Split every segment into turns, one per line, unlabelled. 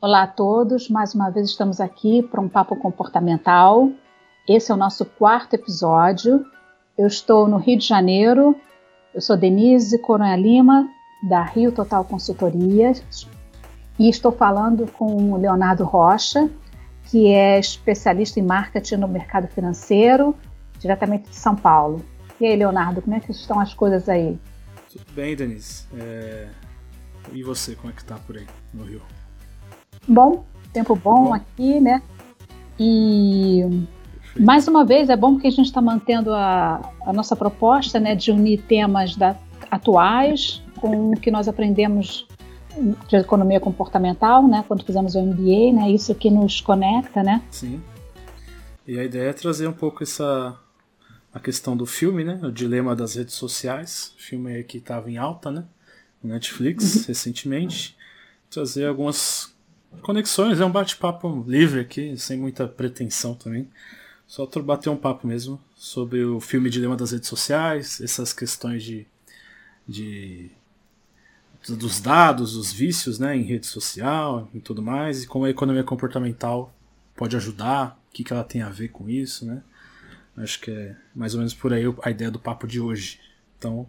Olá a todos, mais uma vez estamos aqui para um papo comportamental. Esse é o nosso quarto episódio. Eu estou no Rio de Janeiro. Eu sou Denise Coronha Lima, da Rio Total Consultoria, e estou falando com o Leonardo Rocha, que é especialista em marketing no mercado financeiro, diretamente de São Paulo. E aí, Leonardo, como é que estão as coisas aí?
Tudo bem, Denise. É... E você, como é que tá por aí no Rio?
Bom, tempo bom, bom. aqui, né? E Perfeito. mais uma vez é bom porque a gente está mantendo a, a, nossa proposta né, de unir temas da, atuais com o que nós aprendemos de economia comportamental, né, quando fizemos o MBA, né, isso que nos conecta, né?
Sim. E a ideia é trazer um pouco essa a questão do filme, né, o dilema das redes sociais, filme que estava em alta, né, no Netflix uhum. recentemente, trazer algumas conexões, é um bate-papo livre aqui, sem muita pretensão também. Só bater um papo mesmo sobre o filme Dilema das Redes Sociais, essas questões de, de dos dados, dos vícios né, em rede social e tudo mais, e como a economia comportamental pode ajudar, o que, que ela tem a ver com isso, né? Acho que é mais ou menos por aí a ideia do papo de hoje. Então,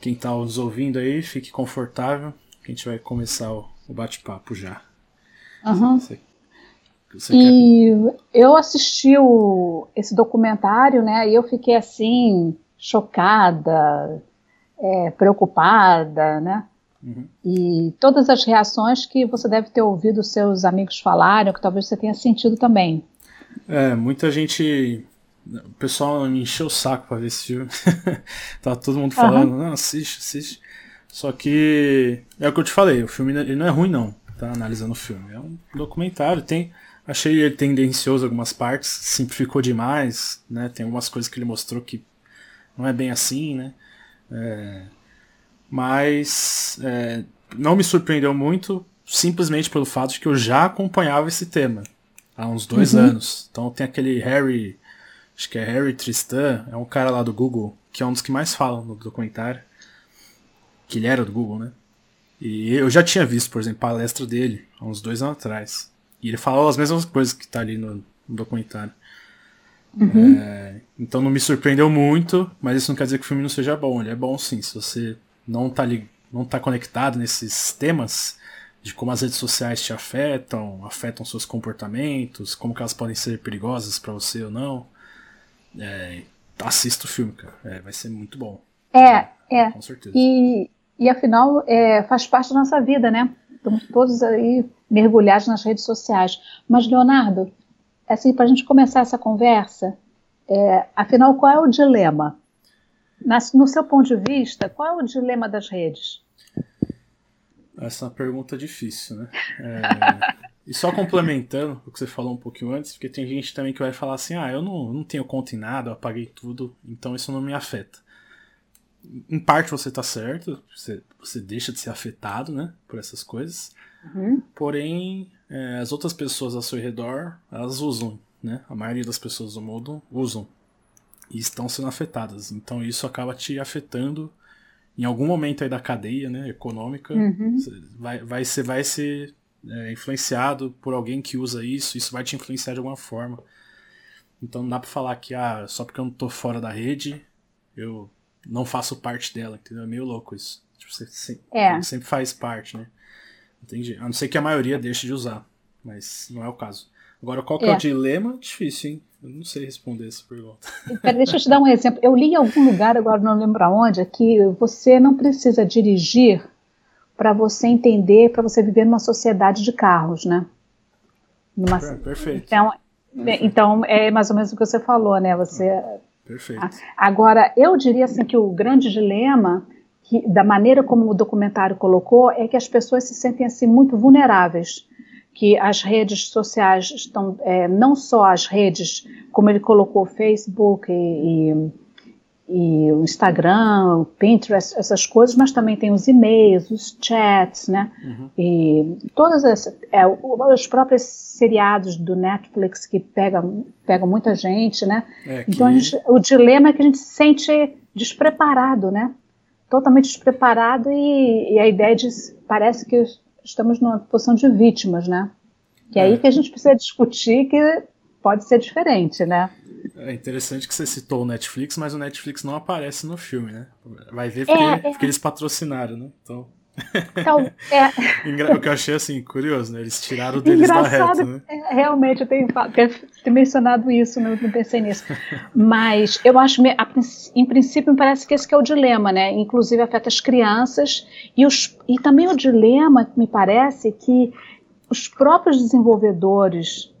quem está nos ouvindo aí, fique confortável, que a gente vai começar o, o bate-papo já.
Uhum. Você, você e quer... eu assisti o, esse documentário, né? E eu fiquei assim chocada, é, preocupada, né? Uhum. E todas as reações que você deve ter ouvido seus amigos falarem, que talvez você tenha sentido também.
É, muita gente. O pessoal me encheu o saco pra ver esse filme. tá todo mundo falando, uhum. não, assiste, assiste. Só que é o que eu te falei, o filme ele não é ruim não, tá? Analisando o filme. É um documentário, tem. Achei ele tendencioso em algumas partes, simplificou demais, né? Tem algumas coisas que ele mostrou que não é bem assim, né? É, mas é, não me surpreendeu muito, simplesmente pelo fato de que eu já acompanhava esse tema há uns dois uhum. anos. Então tem aquele Harry, acho que é Harry Tristan, é um cara lá do Google, que é um dos que mais falam no documentário que ele era do Google, né? E eu já tinha visto, por exemplo, palestra dele há uns dois anos atrás. E ele falou as mesmas coisas que tá ali no, no documentário. Uhum. É, então não me surpreendeu muito, mas isso não quer dizer que o filme não seja bom. Ele é bom sim, se você não tá, li, não tá conectado nesses temas de como as redes sociais te afetam, afetam seus comportamentos, como que elas podem ser perigosas para você ou não. É, assista o filme, cara. É, vai ser muito bom.
É, é. Com certeza. E, e afinal, é, faz parte da nossa vida, né? Estamos todos aí mergulhados nas redes sociais. Mas, Leonardo, assim, para a gente começar essa conversa, é, afinal, qual é o dilema? Na, no seu ponto de vista, qual é o dilema das redes?
Essa é uma pergunta difícil, né? É, e só complementando o que você falou um pouquinho antes, porque tem gente também que vai falar assim: ah, eu não, não tenho conta em nada, eu apaguei tudo, então isso não me afeta em parte você está certo, você, você deixa de ser afetado, né, por essas coisas. Uhum. Porém, é, as outras pessoas ao seu redor, elas usam, né? A maioria das pessoas do mundo usam e estão sendo afetadas. Então isso acaba te afetando em algum momento aí da cadeia, né, econômica. Uhum. Você vai, vai, você vai ser é, influenciado por alguém que usa isso, isso vai te influenciar de alguma forma. Então não dá para falar que ah, só porque eu não tô fora da rede, eu não faço parte dela, entendeu? É meio louco isso. Tipo, você sempre, é. sempre faz parte, né? Entendi. A não ser que a maioria deixe de usar, mas não é o caso. Agora, qual que é, é o dilema? Difícil, hein? Eu não sei responder essa pergunta.
Pera, deixa eu te dar um exemplo. Eu li em algum lugar, agora não lembro aonde, que você não precisa dirigir para você entender, para você viver numa sociedade de carros, né?
Numa... Perfeito.
Então, Perfeito. então, é mais ou menos o que você falou, né? Você Perfeito. Agora, eu diria assim que o grande dilema, que, da maneira como o documentário colocou, é que as pessoas se sentem assim muito vulneráveis, que as redes sociais estão, é, não só as redes, como ele colocou, Facebook e, e e o Instagram, o Pinterest, essas coisas, mas também tem os e-mails, os chats, né? Uhum. E todas as, é, os próprios seriados do Netflix que pegam, pegam muita gente, né? É que... Então gente, o dilema é que a gente se sente despreparado, né? Totalmente despreparado e, e a ideia de parece que estamos numa posição de vítimas, né? Que é aí que a gente precisa discutir que pode ser diferente, né?
É interessante que você citou o Netflix, mas o Netflix não aparece no filme, né? Vai ver porque, é, é. porque eles patrocinaram, né? Então. Então, é. o que eu achei assim, curioso, né? Eles tiraram deles Engraçado, da reta, né?
É, realmente, eu tenho, tenho mencionado isso, não, não, pensei nisso. Mas eu acho, em princípio, me parece que esse que é o dilema, né? Inclusive afeta as crianças e, os, e também o dilema, me parece, que os próprios desenvolvedores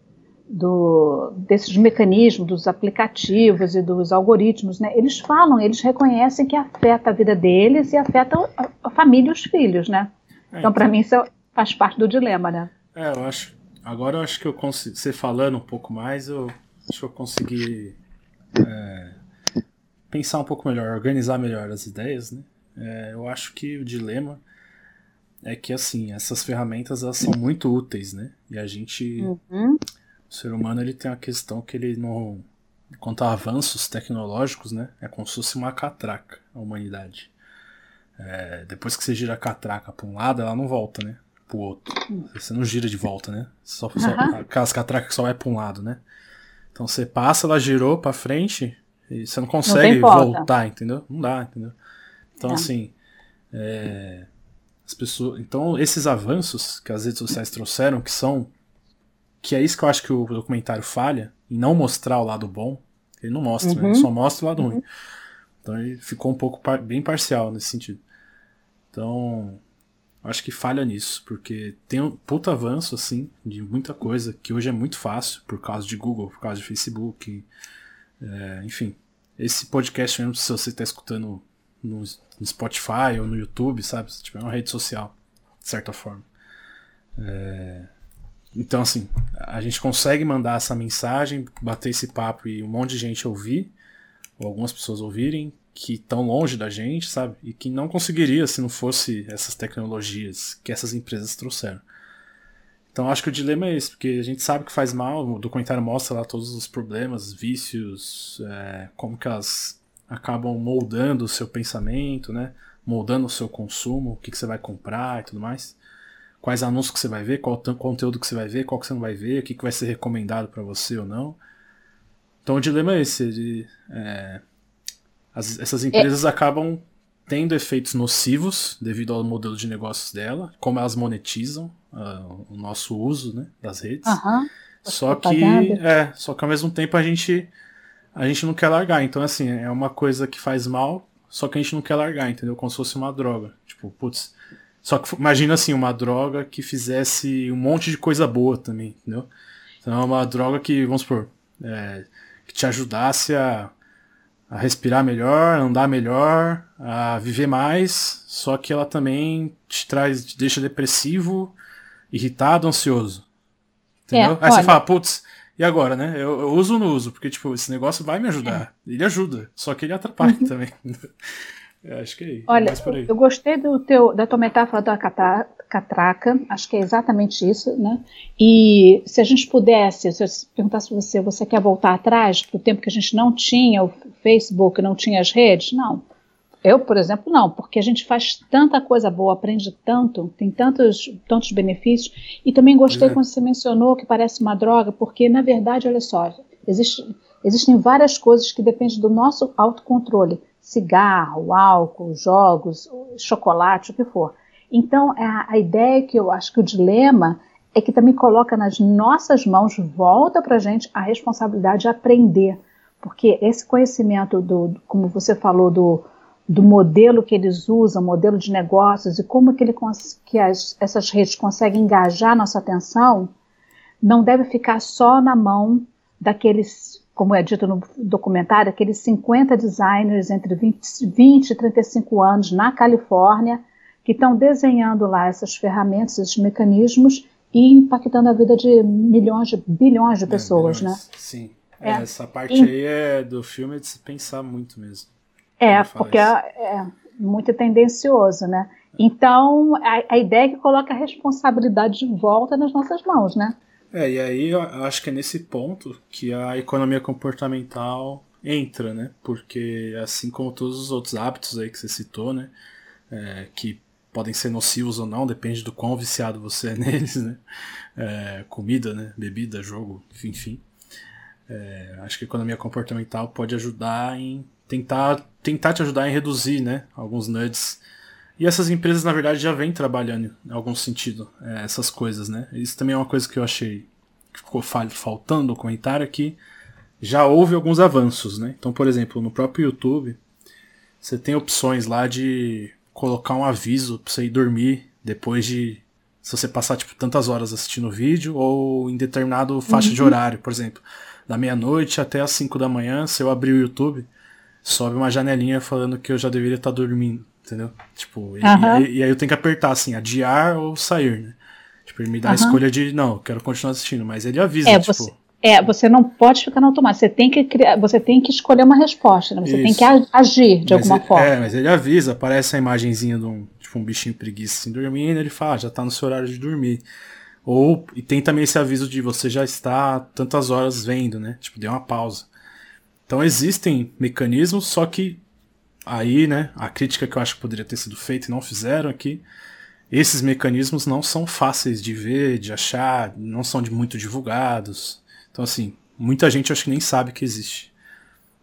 do, desses mecanismos, dos aplicativos e dos algoritmos, né, eles falam, eles reconhecem que afeta a vida deles e afeta a, a família e os filhos, né? É, então, para então mim, isso faz parte do dilema, né?
É, eu acho. Agora eu acho que eu consigo. Você falando um pouco mais, eu acho que eu consegui é, pensar um pouco melhor, organizar melhor as ideias, né? É, eu acho que o dilema é que assim essas ferramentas elas são muito úteis, né? E a gente uhum. O ser humano ele tem a questão que ele não. Quanto a avanços tecnológicos, né? É como se fosse uma catraca a humanidade. É, depois que você gira a catraca para um lado, ela não volta, né? Pro outro. Você não gira de volta, né? Só, só uhum. aquelas catracas que só vai para um lado, né? Então você passa, ela girou para frente e você não consegue não voltar, entendeu? Não dá, entendeu? Então, é. assim. É, as pessoas, então, esses avanços que as redes sociais trouxeram, que são que é isso que eu acho que o documentário falha, em não mostrar o lado bom. Ele não mostra, uhum. né? ele uhum. só mostra o lado uhum. ruim. Então ele ficou um pouco par bem parcial nesse sentido. Então, acho que falha nisso, porque tem um puta avanço, assim, de muita coisa, que hoje é muito fácil, por causa de Google, por causa de Facebook, é, enfim. Esse podcast mesmo, se você está escutando no, no, Spotify ou no YouTube, sabe? Se tiver uma rede social, de certa forma. É, então, assim, a gente consegue mandar essa mensagem, bater esse papo e um monte de gente ouvir, ou algumas pessoas ouvirem, que estão longe da gente, sabe? E que não conseguiria se não fosse essas tecnologias que essas empresas trouxeram. Então acho que o dilema é esse, porque a gente sabe que faz mal, o documentário mostra lá todos os problemas, vícios, é, como que elas acabam moldando o seu pensamento, né? Moldando o seu consumo, o que, que você vai comprar e tudo mais quais anúncios que você vai ver, qual conteúdo que você vai ver, qual que você não vai ver, o que, que vai ser recomendado para você ou não. Então o dilema é esse, de, é, as, essas é. empresas é. acabam tendo efeitos nocivos devido ao modelo de negócios dela, como elas monetizam uh, o nosso uso né, das redes.
Uhum.
Só que, é, só que ao mesmo tempo a gente a gente não quer largar. Então assim é uma coisa que faz mal, só que a gente não quer largar, entendeu? Como se fosse uma droga. Tipo, putz, só que imagina assim, uma droga que fizesse um monte de coisa boa também, entendeu? Então é uma droga que, vamos supor, é, que te ajudasse a, a respirar melhor, a andar melhor, a viver mais, só que ela também te traz, te deixa depressivo, irritado, ansioso. Entendeu? É, Aí olha... você fala, putz, e agora, né? Eu, eu, uso ou não uso? Porque, tipo, esse negócio vai me ajudar. É. Ele ajuda, só que ele atrapalha também. É, acho que é aí.
Olha, eu gostei do teu, da tua metáfora da catraca, acho que é exatamente isso, né? E se a gente pudesse, se eu perguntasse para você, você quer voltar atrás para o tempo que a gente não tinha o Facebook, não tinha as redes? Não. Eu, por exemplo, não, porque a gente faz tanta coisa boa, aprende tanto, tem tantos, tantos benefícios. E também gostei é. quando você mencionou que parece uma droga, porque, na verdade, olha só, existe, existem várias coisas que dependem do nosso autocontrole cigarro, álcool, jogos, chocolate, o que for. Então, a, a ideia que eu acho que o dilema é que também coloca nas nossas mãos, volta para a gente a responsabilidade de aprender. Porque esse conhecimento, do, como você falou, do, do modelo que eles usam, modelo de negócios, e como que, ele, que as, essas redes conseguem engajar nossa atenção, não deve ficar só na mão daqueles como é dito no documentário, aqueles 50 designers entre 20, 20 e 35 anos na Califórnia que estão desenhando lá essas ferramentas, esses mecanismos e impactando a vida de milhões, de bilhões de é, pessoas, é,
né? Sim. É. Essa parte e, aí é do filme é de se pensar muito mesmo.
É, porque é, é, muito tendencioso, né? Então, a, a ideia é que coloca a responsabilidade de volta nas nossas mãos, né?
É, e aí eu acho que é nesse ponto que a economia comportamental entra, né? Porque assim como todos os outros hábitos aí que você citou, né? É, que podem ser nocivos ou não, depende do quão viciado você é neles, né? É, comida, né? Bebida, jogo, enfim. É, acho que a economia comportamental pode ajudar em tentar, tentar te ajudar em reduzir, né? Alguns nudes. E essas empresas, na verdade, já vêm trabalhando em algum sentido é, essas coisas, né? Isso também é uma coisa que eu achei que ficou faltando no comentário aqui. Já houve alguns avanços, né? Então, por exemplo, no próprio YouTube, você tem opções lá de colocar um aviso pra você ir dormir depois de. Se você passar, tipo, tantas horas assistindo o vídeo, ou em determinado faixa uhum. de horário, por exemplo. Da meia-noite até as 5 da manhã, se eu abrir o YouTube, sobe uma janelinha falando que eu já deveria estar tá dormindo, entendeu? Tipo, uhum. e, e, e, aí eu tenho que apertar assim, adiar ou sair, né? Tipo, ele me dá uhum. a escolha de, não, quero continuar assistindo, mas ele avisa,
é,
tipo.
Você é, você não pode ficar no automático. Você tem que criar, você tem que escolher uma resposta, né? Você Isso. tem que agir de
mas
alguma
ele,
forma.
É, mas ele avisa, aparece a imagenzinha de um, tipo, um bichinho preguiça assim dormindo, ele fala, ah, já tá no seu horário de dormir. Ou, e tem também esse aviso de você já está tantas horas vendo, né? Tipo, deu uma pausa. Então existem mecanismos, só que aí, né, a crítica que eu acho que poderia ter sido feita e não fizeram aqui, esses mecanismos não são fáceis de ver, de achar, não são de muito divulgados. Então, assim, muita gente acho que nem sabe que existe.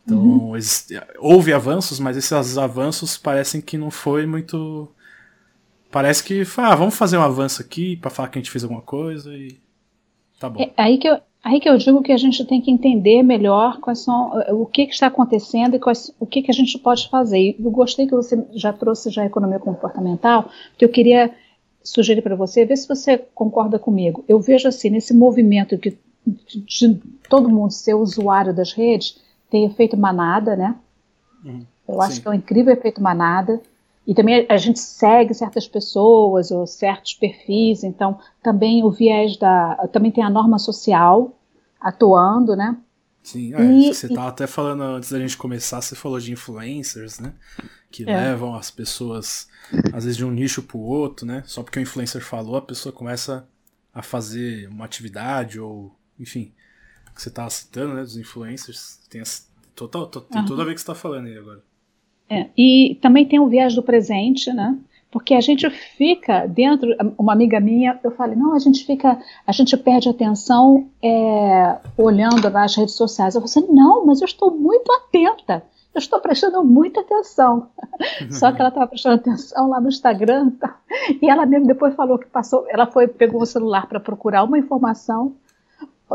Então, uhum. houve avanços, mas esses avanços parecem que não foi muito. Parece que, ah, vamos fazer um avanço aqui para falar que a gente fez alguma coisa e tá bom.
É aí que eu, aí que eu digo que a gente tem que entender melhor quais são, o que, que está acontecendo e quais, o que, que a gente pode fazer. Eu gostei que você já trouxe já a economia comportamental, que eu queria sugerir para você, ver se você concorda comigo. Eu vejo assim, nesse movimento que de todo mundo ser usuário das redes, tem efeito manada, né? Uhum, Eu acho sim. que é um incrível efeito manada. E também a gente segue certas pessoas ou certos perfis, então também o viés da. Também tem a norma social atuando, né?
Sim, é, e, você estava até falando antes da gente começar, você falou de influencers, né? Que é. levam as pessoas, às vezes, de um nicho para o outro, né? Só porque o influencer falou, a pessoa começa a fazer uma atividade ou enfim, que você tá citando, né, dos influencers, tem, total, to, tem tudo a ver que você tá falando aí agora.
É, e também tem o viés do presente, né? Porque a gente fica dentro, uma amiga minha, eu falei, não, a gente fica, a gente perde atenção é, olhando nas redes sociais. Eu falei, não, mas eu estou muito atenta eu estou prestando muita atenção. Só que ela estava prestando atenção lá no Instagram tá? e ela mesmo depois falou que passou, ela foi, pegou o celular para procurar uma informação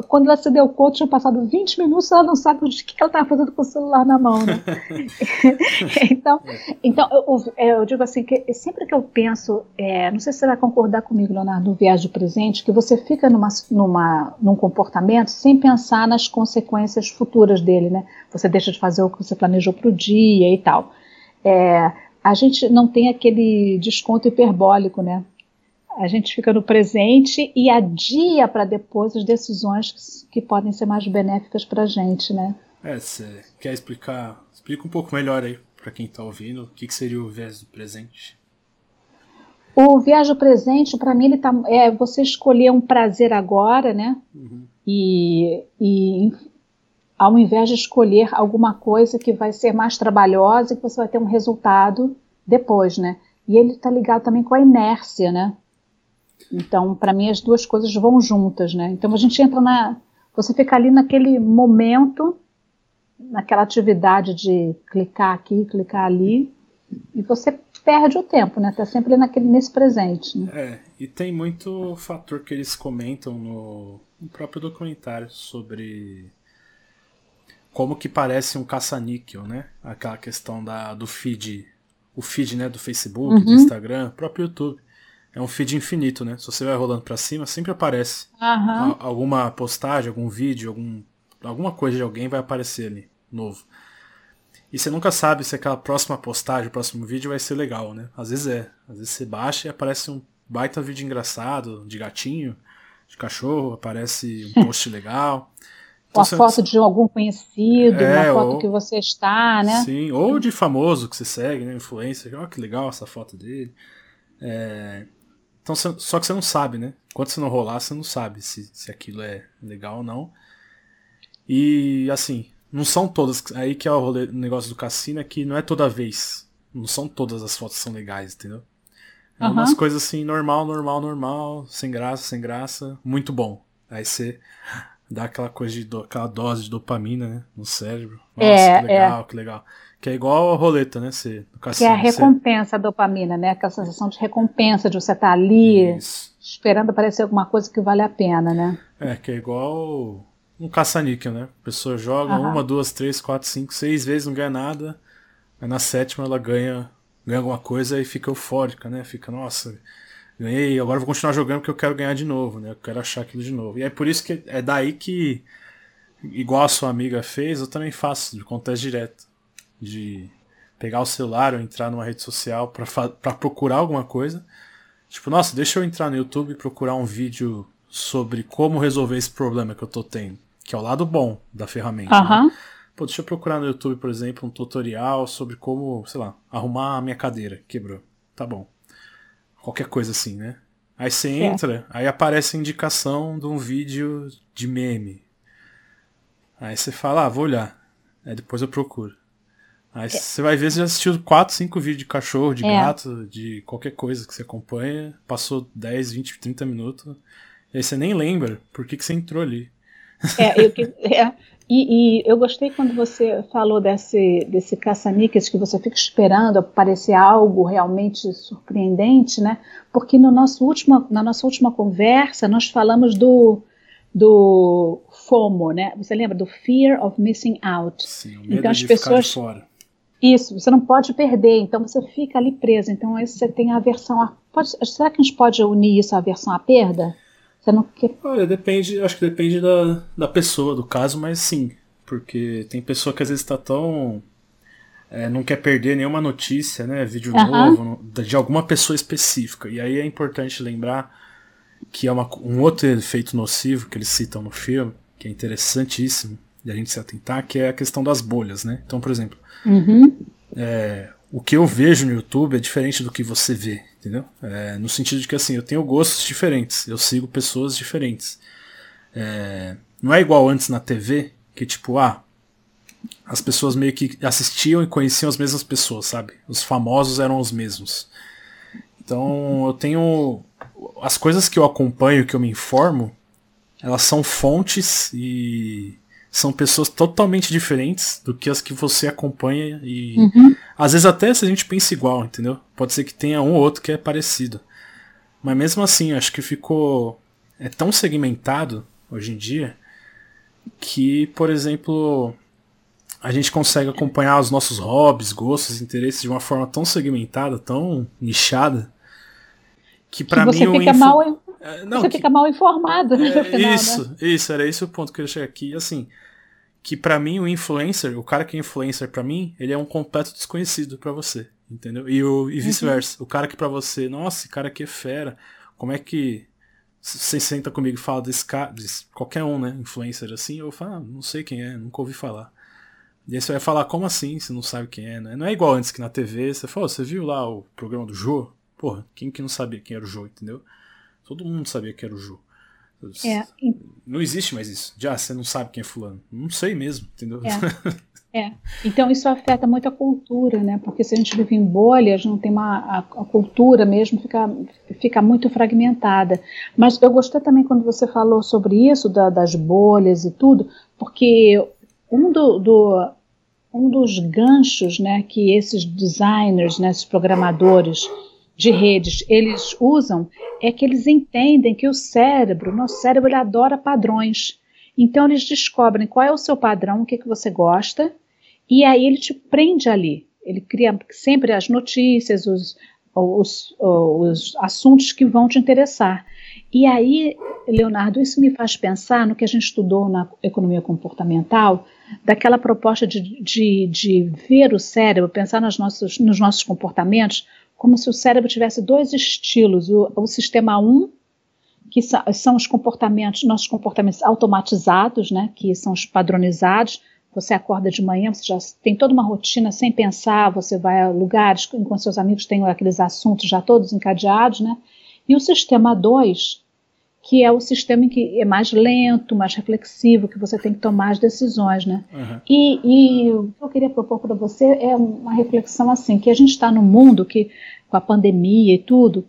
quando ela se deu conta, tinha passado 20 minutos, ela não sabe o que ela estava fazendo com o celular na mão, né? então, então eu, eu, digo assim, que sempre que eu penso, é, não sei se você vai concordar comigo, Leonardo, no viagem presente, que você fica numa, numa, num comportamento sem pensar nas consequências futuras dele, né? Você deixa de fazer o que você planejou para o dia e tal. É, a gente não tem aquele desconto hiperbólico, né? A gente fica no presente e adia para depois as decisões que, que, podem ser mais benéficas para a gente, né?
É, você quer explicar? Explica um pouco melhor aí para quem está ouvindo o que, que, seria o viés do presente.
O viés do presente, para mim, ele tá, é você escolher um prazer agora, né? Uhum. E, e ao invés de escolher alguma coisa que vai ser mais trabalhosa e que você vai ter um resultado depois, né? E ele está ligado também com a inércia, né? Então, para mim, as duas coisas vão juntas, né? Então, a gente entra na. Você fica ali naquele momento, naquela atividade de clicar aqui, clicar ali, e você perde o tempo, né? Tá sempre naquele, nesse presente. Né?
É, e tem muito fator que eles comentam no, no próprio documentário sobre como que parece um caça-níquel, né? Aquela questão da, do feed, o feed né, do Facebook, uhum. do Instagram, próprio YouTube é um feed infinito, né? Se você vai rolando para cima, sempre aparece uhum. alguma postagem, algum vídeo, algum, alguma coisa de alguém vai aparecer ali, novo. E você nunca sabe se aquela próxima postagem, o próximo vídeo vai ser legal, né? Às vezes é. Às vezes você baixa e aparece um baita vídeo engraçado, de gatinho, de cachorro, aparece um post legal.
Então, uma você, foto de algum conhecido, é, uma foto ou, que você está, né?
Sim, ou de famoso que você segue, né? Influencer. Olha que legal essa foto dele. É, então, só que você não sabe, né? Enquanto você não rolar, você não sabe se, se aquilo é legal ou não. E assim, não são todas. Aí que é o, rolê, negócio do cassino é que não é toda vez. Não são todas as fotos que são legais, entendeu? É uhum. umas coisas assim, normal, normal, normal, sem graça, sem graça, muito bom. Aí você dá aquela coisa de do, aquela dose de dopamina, né, no cérebro. Nossa, é, que legal, é. que legal. Que é igual a roleta, né? Você,
cassino, que é a recompensa você... dopamina, né? Aquela sensação de recompensa, de você estar tá ali Isso. esperando aparecer alguma coisa que vale a pena, né?
É, que é igual um caça-níquel, né? A pessoa joga uhum. uma, duas, três, quatro, cinco, seis vezes, não ganha nada. Aí na sétima ela ganha, ganha alguma coisa e fica eufórica, né? Fica, nossa, ganhei, agora vou continuar jogando porque eu quero ganhar de novo, né? Eu quero achar aquilo de novo. E é por isso que é daí que, igual a sua amiga fez, eu também faço, de contexto direto. De pegar o celular ou entrar numa rede social para procurar alguma coisa. Tipo, nossa, deixa eu entrar no YouTube e procurar um vídeo sobre como resolver esse problema que eu tô tendo que é o lado bom da ferramenta. Uhum. Né? Pô, deixa eu procurar no YouTube, por exemplo, um tutorial sobre como, sei lá, arrumar a minha cadeira. Quebrou. Tá bom. Qualquer coisa assim, né? Aí você entra, aí aparece a indicação de um vídeo de meme. Aí você fala, ah, vou olhar. Aí depois eu procuro. Aí é. você vai ver, você já assistiu 4, 5 vídeos de cachorro, de é. gato, de qualquer coisa que você acompanha. Passou 10, 20, 30 minutos. E aí você nem lembra por que, que você entrou ali.
É, eu, é, e, e, eu gostei quando você falou desse, desse caça-níqueis que você fica esperando aparecer algo realmente surpreendente, né? Porque no nosso último, na nossa última conversa nós falamos do, do FOMO, né? Você lembra do Fear of Missing Out?
Sim, o medo então as de pessoas ficar fora.
Isso, você não pode perder, então você fica ali preso. Então aí você tem a aversão a. Pode, será que a gente pode unir isso à aversão à perda? Você não quer.
Olha, depende, acho que depende da, da pessoa, do caso, mas sim. Porque tem pessoa que às vezes está tão. É, não quer perder nenhuma notícia, né? Vídeo uhum. novo, de alguma pessoa específica. E aí é importante lembrar que é uma, um outro efeito nocivo que eles citam no filme, que é interessantíssimo de a gente se atentar, que é a questão das bolhas, né? Então, por exemplo,
uhum.
é, o que eu vejo no YouTube é diferente do que você vê entendeu? É, no sentido de que assim, eu tenho gostos diferentes, eu sigo pessoas diferentes. É, não é igual antes na TV, que tipo, ah, as pessoas meio que assistiam e conheciam as mesmas pessoas, sabe? Os famosos eram os mesmos. Então eu tenho. As coisas que eu acompanho, que eu me informo, elas são fontes e são pessoas totalmente diferentes do que as que você acompanha e uhum. às vezes até se a gente pensa igual, entendeu? Pode ser que tenha um ou outro que é parecido. Mas mesmo assim, acho que ficou é tão segmentado hoje em dia que, por exemplo, a gente consegue acompanhar os nossos hobbies, gostos, interesses de uma forma tão segmentada, tão nichada, que para mim
você fica info... mal é, não, você que... fica mal informado né, é,
final, Isso, né? isso, era esse o ponto que eu cheguei aqui. Assim, que para mim o influencer, o cara que é influencer para mim, ele é um completo desconhecido para você, entendeu? E, o, e uhum. vice-versa. Uhum. O cara que para você, nossa, esse cara aqui é fera. Como é que você senta comigo e fala desse cara, desse, qualquer um, né, influencer assim, eu falo, ah, não sei quem é, nunca ouvi falar. E aí você vai falar, como assim, você não sabe quem é, né? Não é igual antes que na TV, você falou, você viu lá o programa do Jô? Porra, quem que não sabia quem era o Jô, entendeu? Todo mundo sabia que era o Jô. É. Não existe mais isso. Já, você não sabe quem é fulano. Não sei mesmo, entendeu?
É. é. Então isso afeta muito a cultura, né? Porque se a gente vive em bolhas, não tem uma a, a, cultura mesmo fica, fica muito fragmentada. Mas eu gostei também quando você falou sobre isso da, das bolhas e tudo, porque um do, do um dos ganchos, né, que esses designers, né, esses programadores de redes eles usam é que eles entendem que o cérebro, nosso cérebro, ele adora padrões. Então eles descobrem qual é o seu padrão, o que, que você gosta, e aí ele te prende ali. Ele cria sempre as notícias, os, os, os assuntos que vão te interessar. E aí, Leonardo, isso me faz pensar no que a gente estudou na economia comportamental, daquela proposta de, de, de ver o cérebro, pensar nos nossos, nos nossos comportamentos como se o cérebro tivesse dois estilos, o, o sistema 1, que são os comportamentos, nossos comportamentos automatizados, né, que são os padronizados. Você acorda de manhã, você já tem toda uma rotina sem pensar, você vai a lugares com seus amigos têm aqueles assuntos já todos encadeados, né? E o sistema 2, que é o sistema em que é mais lento, mais reflexivo, que você tem que tomar as decisões, né? Uhum. E, e, o que eu queria propor para você é uma reflexão assim, que a gente está num mundo que, com a pandemia e tudo,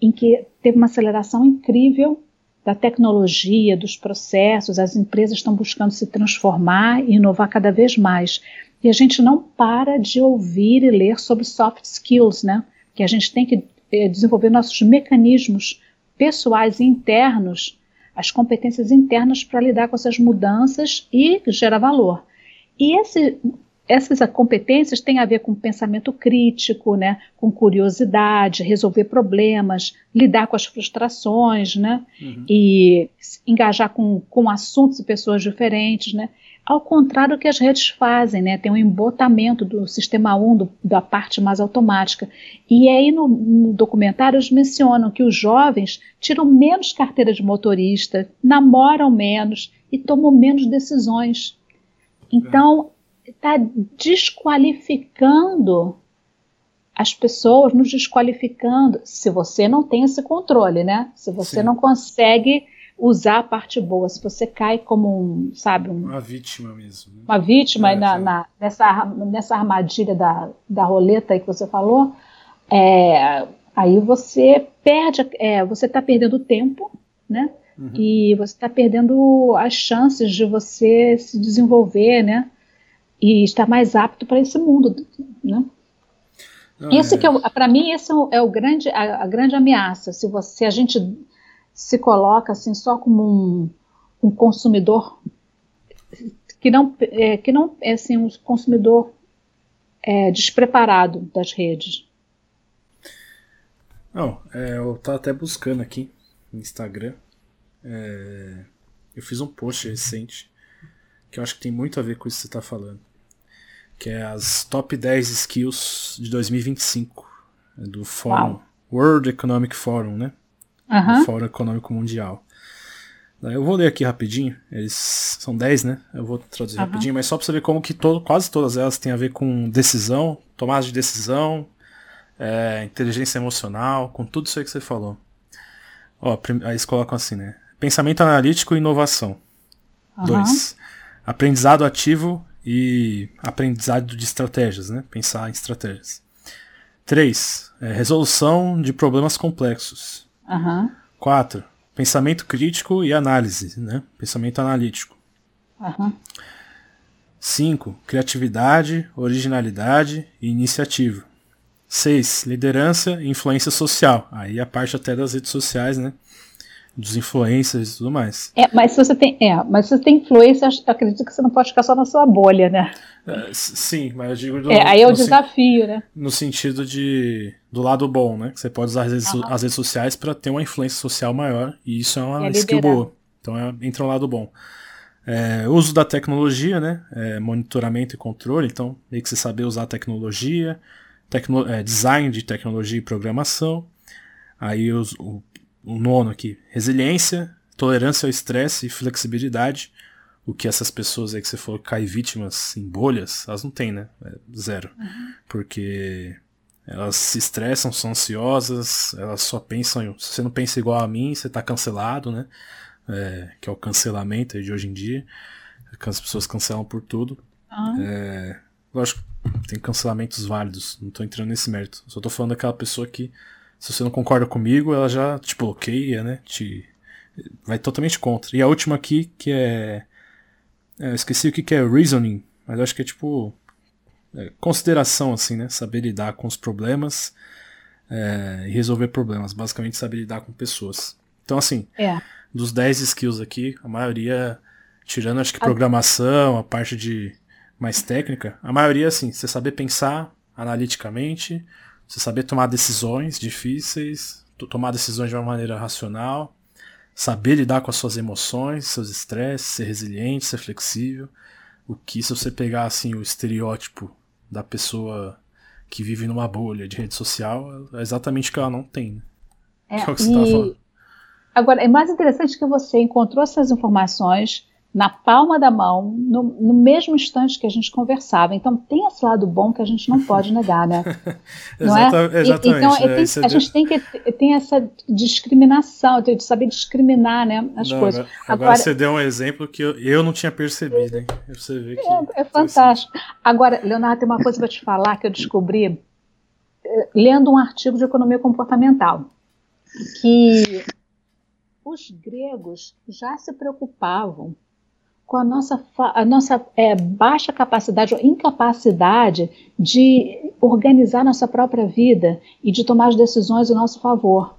em que teve uma aceleração incrível da tecnologia, dos processos, as empresas estão buscando se transformar e inovar cada vez mais. E a gente não para de ouvir e ler sobre soft skills, né? Que a gente tem que eh, desenvolver nossos mecanismos pessoais internos, as competências internas para lidar com essas mudanças e gerar valor. E esse, essas competências têm a ver com pensamento crítico, né, com curiosidade, resolver problemas, lidar com as frustrações, né, uhum. e engajar com, com assuntos e pessoas diferentes, né. Ao contrário do que as redes fazem, né, tem um embotamento do sistema 1, do, da parte mais automática. E aí no, no documentário eles mencionam que os jovens tiram menos carteira de motorista, namoram menos e tomam menos decisões. Então, está desqualificando as pessoas, nos desqualificando, se você não tem esse controle, né? Se você Sim. não consegue usar a parte boa, se você cai como um, sabe, um,
uma vítima mesmo. Né?
Uma vítima é, na, na, nessa, nessa armadilha da, da roleta aí que você falou, é, aí você perde, é, você está perdendo tempo, né? Uhum. E você está perdendo as chances de você se desenvolver, né? e está mais apto para esse mundo, né? Não, esse é... que é para mim esse é o grande a, a, grande ameaça. Se você a gente se coloca assim só como um, um consumidor que não é, que não é assim um consumidor é, despreparado das redes.
Não, é, eu estava até buscando aqui no Instagram. É, eu fiz um post recente que eu acho que tem muito a ver com isso que você está falando que é as top 10 skills de 2025 é do Fórum World Economic Forum, né?
Uhum.
Fórum Econômico Mundial. Eu vou ler aqui rapidinho, eles são 10, né? Eu vou traduzir uhum. rapidinho, mas só para você ver como que todo, quase todas elas têm a ver com decisão, tomada de decisão, é, inteligência emocional, com tudo isso aí que você falou. Ó, aí eles colocam assim, né? Pensamento analítico e inovação. 2. Uhum. Aprendizado ativo e aprendizado de estratégias, né? Pensar em estratégias. 3. É, resolução de problemas complexos. 4. Uhum. Pensamento crítico e análise, né? Pensamento analítico. 5. Uhum. Criatividade, originalidade e iniciativa. 6. Liderança e influência social. Aí a parte até das redes sociais, né? Dos influencers e tudo mais.
É, mas se você tem, é, mas se você tem influência, acredito que você não pode ficar só na sua bolha, né?
É, sim, mas eu digo
do, é, aí é o desafio, né?
No sentido de do lado bom, né? Que você pode usar as redes, as redes sociais para ter uma influência social maior e isso é uma é skill boa. Então é, entra um lado bom. É, uso da tecnologia, né? É, monitoramento e controle. Então, meio que você saber usar a tecnologia, tecno, é, design de tecnologia e programação. Aí os, o o nono aqui, resiliência, tolerância ao estresse e flexibilidade. O que essas pessoas aí que você falou que caem vítimas em bolhas, elas não têm, né? É zero. Uhum. Porque elas se estressam, são ansiosas, elas só pensam. Em, se você não pensa igual a mim, você está cancelado, né? É, que é o cancelamento de hoje em dia. As pessoas cancelam por tudo. Uhum. É, lógico, tem cancelamentos válidos, não estou entrando nesse mérito. Só estou falando daquela pessoa que se você não concorda comigo, ela já te bloqueia, né? Te vai totalmente contra. E a última aqui, que é, é eu esqueci o que que é reasoning, mas acho que é tipo é, consideração assim, né? Saber lidar com os problemas é, e resolver problemas, basicamente saber lidar com pessoas. Então assim,
é.
dos 10 skills aqui, a maioria tirando acho que programação, a parte de mais técnica, a maioria assim, você saber pensar analiticamente, você saber tomar decisões difíceis, tomar decisões de uma maneira racional, saber lidar com as suas emoções, seus estresses, ser resiliente, ser flexível. O que se você pegar assim o estereótipo da pessoa que vive numa bolha de rede social, é exatamente o que ela não tem. Né?
É, é o que você e... falando. Agora, é mais interessante que você encontrou essas informações, na palma da mão, no, no, mesmo instante que a gente conversava. Então tem esse lado bom que a gente não pode negar, né?
não é? Exatamente.
então é, tem, a gente tem que tem essa discriminação, tem que saber discriminar, né, as não, coisas.
Agora, agora, você deu um exemplo que eu, eu não tinha percebido, hein? Você vê que
é, é fantástico. Agora, Leonardo, tem uma coisa para te falar que eu descobri eh, lendo um artigo de economia comportamental que os gregos já se preocupavam com a nossa, a nossa é, baixa capacidade ou incapacidade de organizar nossa própria vida e de tomar as decisões em nosso favor.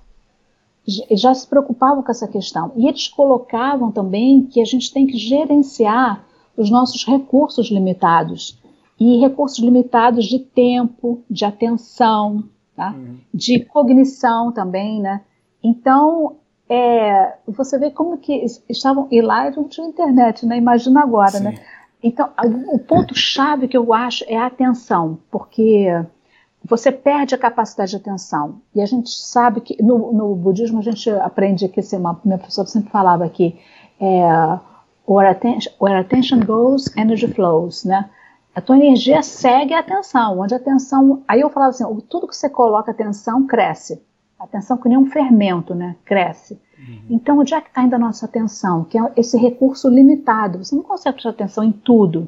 Já se preocupavam com essa questão. E eles colocavam também que a gente tem que gerenciar os nossos recursos limitados. E recursos limitados de tempo, de atenção, tá? Uhum. de cognição também, né? Então, é, você vê como que estavam, e lá não tinha internet, né? Imagina agora, né? Sim. né? Então, o ponto-chave que eu acho é a atenção, porque você perde a capacidade de atenção. E a gente sabe que no, no budismo a gente aprende que assim, uma, minha professora sempre falava que é, where, attention, where attention goes, energy flows, né? A tua energia segue a atenção, onde a atenção. Aí eu falava assim: tudo que você coloca atenção cresce. Atenção que nem um fermento, né? Cresce. Uhum. Então, onde é que está indo a nossa atenção? Que é esse recurso limitado. Você não consegue prestar atenção em tudo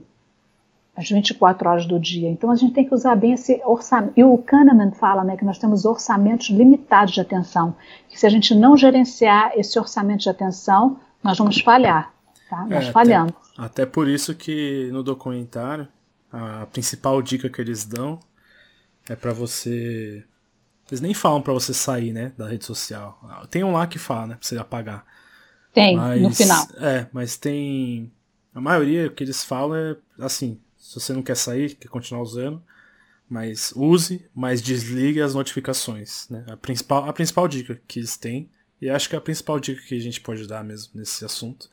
as 24 horas do dia. Então, a gente tem que usar bem esse orçamento. E o Kahneman fala né, que nós temos orçamentos limitados de atenção. Que se a gente não gerenciar esse orçamento de atenção, nós vamos falhar. Tá? Nós é, falhamos.
Até, até por isso que no documentário, a principal dica que eles dão é para você eles nem falam para você sair, né, da rede social. Tem um lá que fala, né, pra você apagar.
Tem, mas, no final.
É, mas tem. A maioria que eles falam é assim: se você não quer sair, quer continuar usando, mas use, mas desligue as notificações. Né? A, principal, a principal dica que eles têm, e acho que é a principal dica que a gente pode dar mesmo nesse assunto,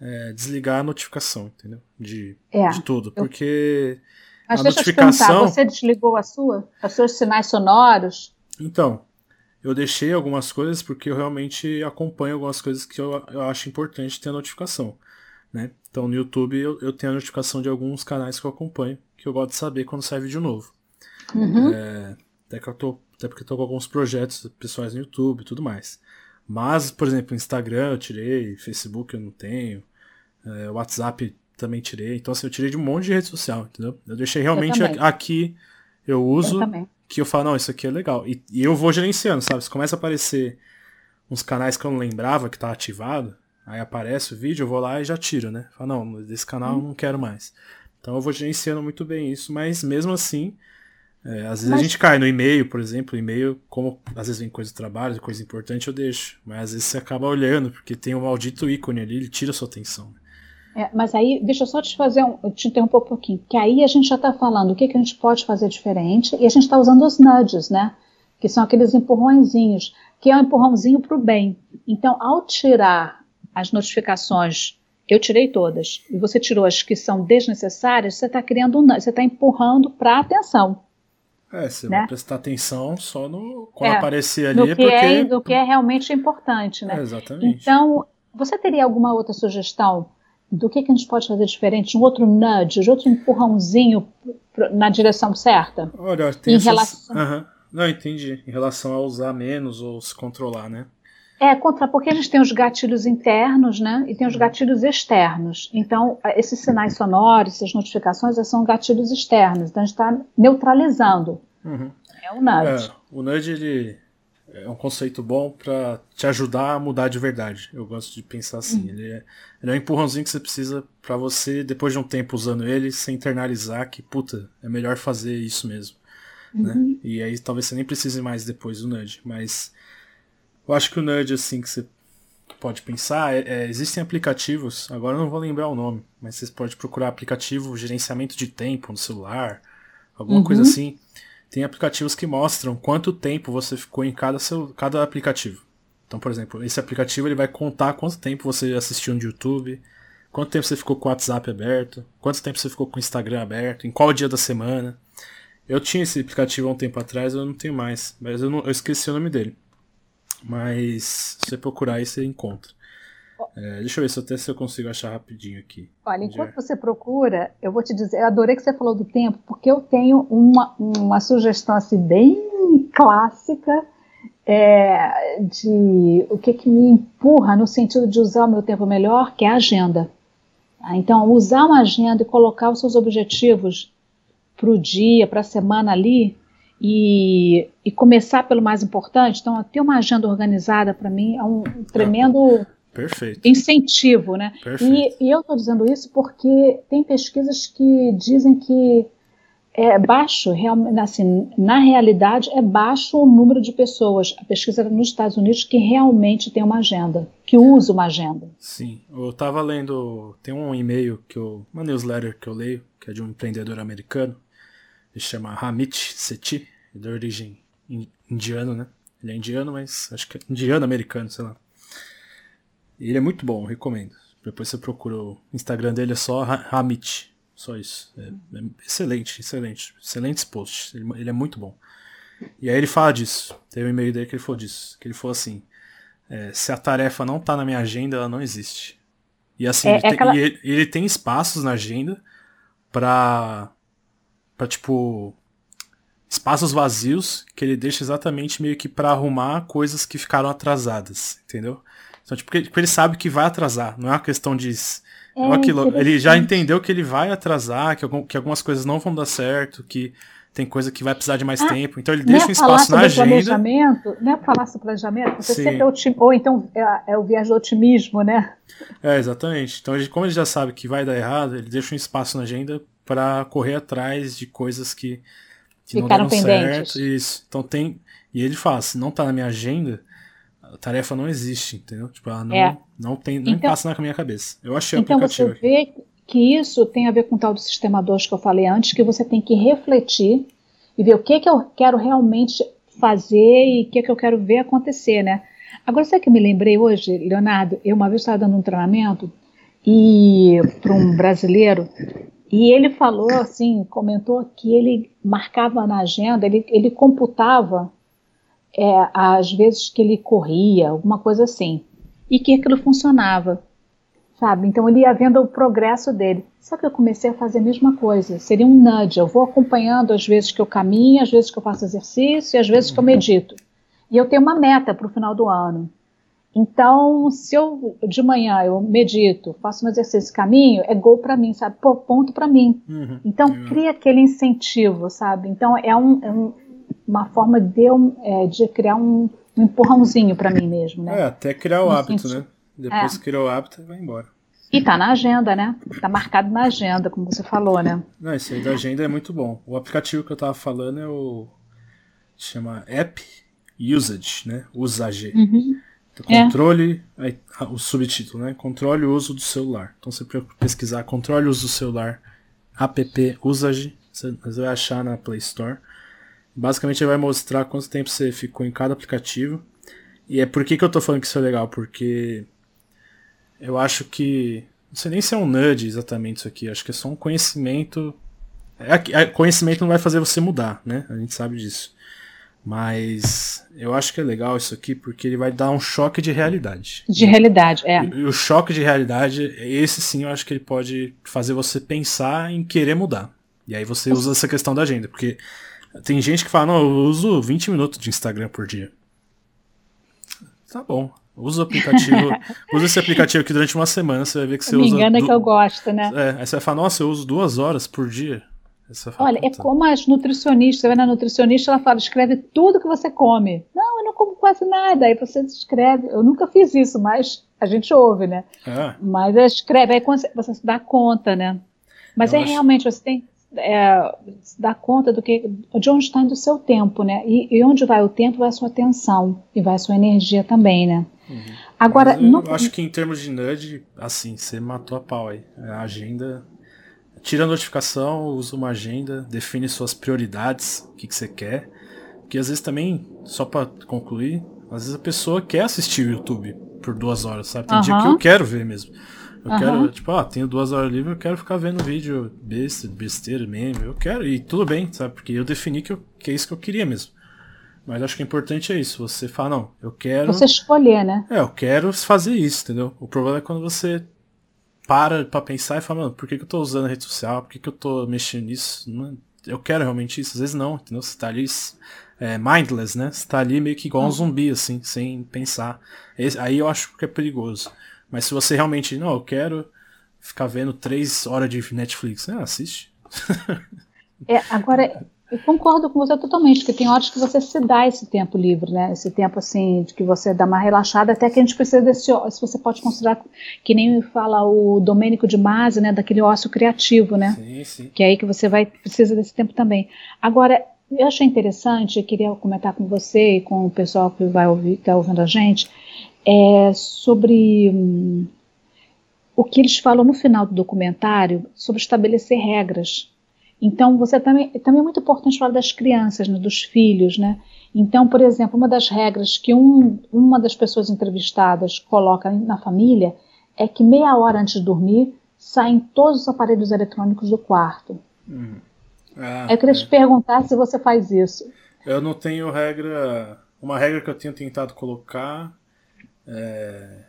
é desligar a notificação, entendeu? De, é, de tudo. Porque. Eu
mas a deixa notificação... eu te perguntar, você desligou a sua? Os seus sinais sonoros?
Então, eu deixei algumas coisas porque eu realmente acompanho algumas coisas que eu, eu acho importante ter a notificação. Né? Então no YouTube eu, eu tenho a notificação de alguns canais que eu acompanho, que eu gosto de saber quando sai vídeo novo. Uhum. É, até, que eu tô, até porque eu tô com alguns projetos pessoais no YouTube e tudo mais. Mas, por exemplo, Instagram eu tirei, Facebook eu não tenho, é, WhatsApp também tirei. Então, assim, eu tirei de um monte de rede social, entendeu? Eu deixei realmente eu aqui, eu uso, eu que eu falo, não, isso aqui é legal. E, e, eu vou gerenciando, sabe? Se começa a aparecer uns canais que eu não lembrava que tá ativado, aí aparece o vídeo, eu vou lá e já tiro, né? Falo, não, desse canal eu não quero mais. Então eu vou gerenciando muito bem isso, mas mesmo assim, é, às vezes mas... a gente cai no e-mail, por exemplo, e-mail, como às vezes vem coisa do trabalho, coisa importante, eu deixo. Mas às vezes você acaba olhando, porque tem um maldito ícone ali, ele tira a sua atenção.
É, mas aí, deixa eu só te fazer um, te interromper um pouquinho, que aí a gente já está falando o que, que a gente pode fazer diferente, e a gente está usando os nudges, né? Que são aqueles empurrõezinhos, que é um empurrãozinho para o bem. Então, ao tirar as notificações, eu tirei todas, e você tirou as que são desnecessárias, você está criando um você está empurrando para a atenção.
É, você né? vai prestar atenção só no quando é, aparecer ali, no
que
porque...
é, do que é realmente importante, né?
É, exatamente.
Então, você teria alguma outra sugestão do que, que a gente pode fazer diferente, um outro nudge, um outro empurrãozinho na direção certa?
Olha, tem em essas... relação... Uhum. Não, entendi. Em relação a usar menos ou se controlar, né?
É, contra, porque a gente tem os gatilhos internos, né? E tem os gatilhos externos. Então, esses sinais sonoros, essas notificações, são gatilhos externos. Então, a gente está neutralizando.
Uhum.
É o nudge. É,
o nudge, ele é um conceito bom para te ajudar a mudar de verdade. Eu gosto de pensar assim. Uhum. Ele, é, ele é um empurrãozinho que você precisa para você, depois de um tempo usando ele, se internalizar que, puta, é melhor fazer isso mesmo. Né? Uhum. Né? E aí talvez você nem precise mais depois do nudge. Mas eu acho que o nudge, assim, que você pode pensar, é, é, existem aplicativos, agora eu não vou lembrar o nome, mas você pode procurar aplicativo gerenciamento de tempo no celular, alguma uhum. coisa assim tem aplicativos que mostram quanto tempo você ficou em cada, seu, cada aplicativo. Então, por exemplo, esse aplicativo ele vai contar quanto tempo você assistiu no YouTube, quanto tempo você ficou com o WhatsApp aberto, quanto tempo você ficou com o Instagram aberto, em qual dia da semana. Eu tinha esse aplicativo há um tempo atrás, eu não tenho mais, mas eu, não, eu esqueci o nome dele. Mas se você procurar aí, você encontra. É, deixa eu ver se até se eu consigo achar rapidinho aqui.
Olha, enquanto você procura, eu vou te dizer, eu adorei que você falou do tempo, porque eu tenho uma, uma sugestão assim bem clássica é, de o que, que me empurra no sentido de usar o meu tempo melhor, que é a agenda. Ah, então, usar uma agenda e colocar os seus objetivos para o dia, para a semana ali, e, e, começar pelo mais importante. Então, ter uma agenda organizada para mim é um tremendo
Perfeito.
incentivo, né? Perfeito. E, e eu estou dizendo isso porque tem pesquisas que dizem que é baixo, assim, na realidade é baixo o número de pessoas, a pesquisa nos Estados Unidos, que realmente tem uma agenda, que usa uma agenda.
Sim, eu estava lendo, tem um e-mail, que eu, uma newsletter que eu leio, que é de um empreendedor americano, ele chama Hamit Sethi, de origem indiana, né? Ele é indiano, mas acho que é indiano-americano, sei lá. Ele é muito bom, recomendo. Depois você procura o Instagram dele, é só Hamit. Só isso. É, é excelente, excelente. Excelentes posts. Ele, ele, é muito bom. E aí ele fala disso. Teve um e-mail dele que ele falou disso. Que ele falou assim: é, se a tarefa não tá na minha agenda, ela não existe. E assim, é, ele, é tem, aquela... ele, ele, tem espaços na agenda pra. pra tipo. Espaços vazios que ele deixa exatamente meio que para arrumar coisas que ficaram atrasadas, entendeu? Então, tipo, porque ele sabe que vai atrasar. Não é uma questão de. É aquilo, ele já entendeu que ele vai atrasar, que, algum, que algumas coisas não vão dar certo, que tem coisa que vai precisar de mais ah, tempo. Então ele é deixa um espaço na agenda.
Planejamento, não é falar sobre planejamento, você Sim. sempre é otim... ou então é, é, o viagem do otimismo, né?
É, exatamente. Então, ele, como ele já sabe que vai dar errado, ele deixa um espaço na agenda para correr atrás de coisas que, que não deram pendentes. certo. Isso. Então tem. E ele fala, se não tá na minha agenda, a tarefa não existe, entendeu? Tipo, ela não, é. não tem, não então, passa na minha cabeça. Eu achei
então
o aplicativo.
Então você vê que isso tem a ver com o tal do sistema 2 que eu falei antes, que você tem que refletir e ver o que, que eu quero realmente fazer e o que, que eu quero ver acontecer, né? Agora, sabe que eu me lembrei hoje, Leonardo? Eu uma vez estava dando um treinamento e para um brasileiro e ele falou assim, comentou que ele marcava na agenda, ele, ele computava é, às vezes que ele corria, alguma coisa assim, e que aquilo funcionava, sabe? Então ele ia vendo o progresso dele. Só que eu comecei a fazer a mesma coisa, seria um nudge, eu vou acompanhando às vezes que eu caminho, às vezes que eu faço exercício e às vezes que eu medito. E eu tenho uma meta para o final do ano. Então, se eu de manhã eu medito, faço um exercício, caminho, é gol para mim, sabe? Pô, ponto para mim. Uhum, então, cria aquele incentivo, sabe? Então, é um, é um uma forma de, é, de criar um, um empurrãozinho para mim mesmo, né?
É, até criar o hábito, sentido. né? Depois é. que criou o hábito, vai embora.
E tá na agenda, né? Tá marcado na agenda, como você falou, né?
Não, isso aí da agenda é muito bom. O aplicativo que eu tava falando é o. chama App Usage, né? Usage. Uhum. Então, controle, é. aí, o subtítulo, né? Controle o uso do celular. Então você pesquisar controle o uso do celular, app usage, você vai achar na Play Store. Basicamente ele vai mostrar quanto tempo você ficou em cada aplicativo. E é por que, que eu tô falando que isso é legal, porque eu acho que. Não sei nem se é um nudge exatamente isso aqui, acho que é só um conhecimento. É, é, conhecimento não vai fazer você mudar, né? A gente sabe disso. Mas eu acho que é legal isso aqui porque ele vai dar um choque de realidade.
De realidade, é.
E o choque de realidade, esse sim eu acho que ele pode fazer você pensar em querer mudar. E aí você usa essa questão da agenda, porque tem gente que fala, não, eu uso 20 minutos de Instagram por dia. Tá bom. Usa o aplicativo. usa esse aplicativo aqui durante uma semana, você vai ver que você
Me
usa.
Me engana du... que eu gosto, né?
É, aí você vai falar, nossa, eu uso duas horas por dia.
Olha, é como as nutricionistas, você vai na nutricionista, ela fala, escreve tudo que você come. Não, eu não como quase nada. Aí você escreve. Eu nunca fiz isso, mas a gente ouve, né? É. Mas escreve, aí você se dá conta, né? Mas eu é acho... realmente, você tem, é, dar conta do que, de onde está indo o seu tempo, né? E, e, onde vai o tempo, vai a sua atenção e vai a sua energia também, né? Uhum.
Agora, eu no... acho que em termos de nudge, assim, você matou a pau aí. A agenda. Tira a notificação, usa uma agenda, define suas prioridades, o que, que você quer. Porque às vezes também, só para concluir, às vezes a pessoa quer assistir o YouTube por duas horas, sabe? Tem uhum. dia que eu quero ver mesmo. Eu uhum. quero, tipo, ah, tenho duas horas livre, eu quero ficar vendo vídeo besta, besteira, meme, eu quero, e tudo bem, sabe? Porque eu defini que, eu, que é isso que eu queria mesmo. Mas acho que o importante é isso. Você fala, não, eu quero.
Você escolher, né?
É, eu quero fazer isso, entendeu? O problema é quando você para pra pensar e fala, mano, por que, que eu tô usando a rede social? Por que, que eu tô mexendo nisso? Eu quero realmente isso. Às vezes não, entendeu? Você tá ali é, mindless, né? Você tá ali meio que igual um zumbi, assim, sem pensar. Esse, aí eu acho que é perigoso. Mas se você realmente, não, eu quero ficar vendo três horas de Netflix, né? Assiste.
é, agora, eu concordo com você totalmente, porque tem horas que você se dá esse tempo livre, né? Esse tempo assim, de que você dá uma relaxada, até que a gente precisa desse se você pode considerar, que nem fala o Domênico de Masi, né? Daquele ócio criativo, né?
Sim, sim.
Que é aí que você vai, precisa desse tempo também. Agora, eu achei interessante, queria comentar com você e com o pessoal que vai ouvir, está ouvindo a gente, é, sobre hum, o que eles falam no final do documentário sobre estabelecer regras então, você também, também é muito importante falar das crianças, né, dos filhos, né? Então, por exemplo, uma das regras que um, uma das pessoas entrevistadas coloca na família é que meia hora antes de dormir saem todos os aparelhos eletrônicos do quarto.
Hum. Ah,
eu queria é. te perguntar se você faz isso.
Eu não tenho regra. Uma regra que eu tenho tentado colocar é,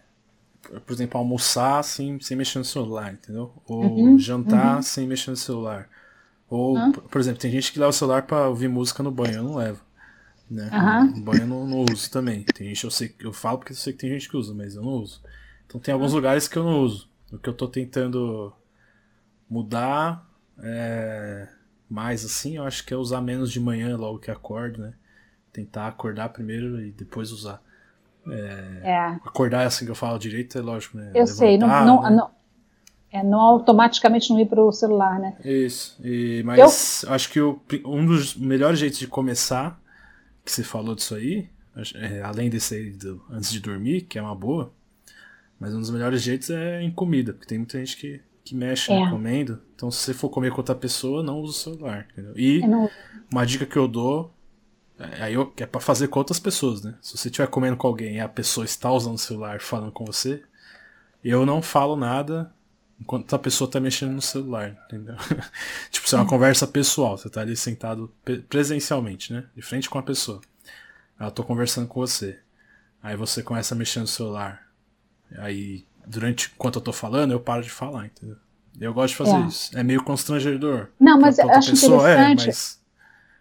por exemplo, almoçar sem, sem mexer no celular, entendeu? Ou uhum, jantar uhum. sem mexer no celular. Ou, ah. por exemplo, tem gente que leva o celular pra ouvir música no banho, eu não levo. Né? No banho eu não, não, uso também. Tem gente, eu sei eu falo porque eu sei que tem gente que usa, mas eu não uso. Então tem alguns lugares que eu não uso. O que eu tô tentando mudar é, mais assim, eu acho que é usar menos de manhã logo que acordo, né? Tentar acordar primeiro e depois usar. É, é. Acordar assim que eu falo direito, é lógico, né?
Eu Levantar, sei, não, não, né? não, é, não automaticamente não ir para o celular, né?
Isso. E, mas eu... acho que o, um dos melhores jeitos de começar, que você falou disso aí, é, além desse aí do, antes de dormir, que é uma boa, mas um dos melhores jeitos é em comida, porque tem muita gente que, que mexe né, é. né, comendo. Então, se você for comer com outra pessoa, não usa o celular. Entendeu? E não... uma dica que eu dou é, aí é para fazer com outras pessoas, né? Se você estiver comendo com alguém e a pessoa está usando o celular falando com você, eu não falo nada enquanto a pessoa tá mexendo no celular, entendeu? tipo, isso é uma conversa pessoal, você tá ali sentado presencialmente, né? De frente com a pessoa. Ela tô conversando com você. Aí você começa a mexer no celular. Aí, durante enquanto eu tô falando, eu paro de falar, entendeu? Eu gosto de fazer é. isso. É meio constrangedor.
Não, mas eu acho pessoa, é, interessante. É, mas...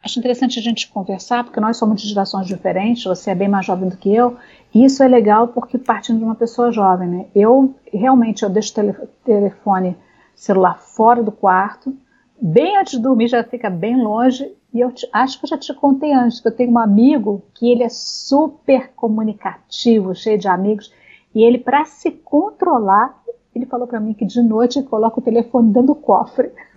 Acho interessante a gente conversar, porque nós somos de gerações diferentes, você é bem mais jovem do que eu, isso é legal porque partindo de uma pessoa jovem, né? Eu realmente eu deixo o telefone celular fora do quarto, bem antes de dormir já fica bem longe. E eu te, acho que eu já te contei antes que eu tenho um amigo que ele é super comunicativo, cheio de amigos, e ele para se controlar ele falou para mim que de noite coloca o telefone dentro do cofre.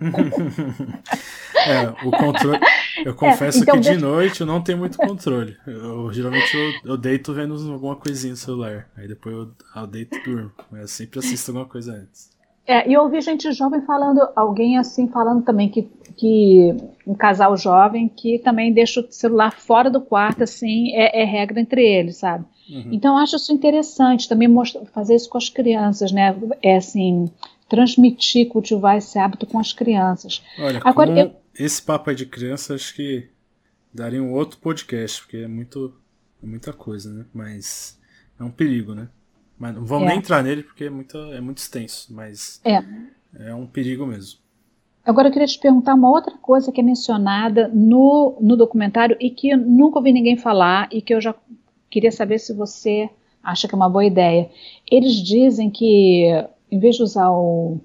é, o controle. Eu confesso é, então que de deixa... noite eu não tenho muito controle. Eu, geralmente eu, eu, deito vendo alguma coisinha no celular. Aí depois eu, eu deito e durmo. Mas eu sempre assisto alguma coisa antes.
É, e eu ouvi gente jovem falando, alguém assim falando também que, que um casal jovem que também deixa o celular fora do quarto, assim, é, é regra entre eles, sabe? Uhum. Então eu acho isso interessante também mostrar, fazer isso com as crianças, né? É assim, transmitir, cultivar esse hábito com as crianças.
Olha, Agora, eu... esse papo aí de criança, acho que daria um outro podcast, porque é muito é muita coisa, né? Mas é um perigo, né? Mas não vamos é. nem entrar nele porque é muito, é muito extenso, mas
é.
é um perigo mesmo.
Agora eu queria te perguntar uma outra coisa que é mencionada no, no documentário e que eu nunca ouvi ninguém falar e que eu já queria saber se você acha que é uma boa ideia. Eles dizem que, em vez de usar o,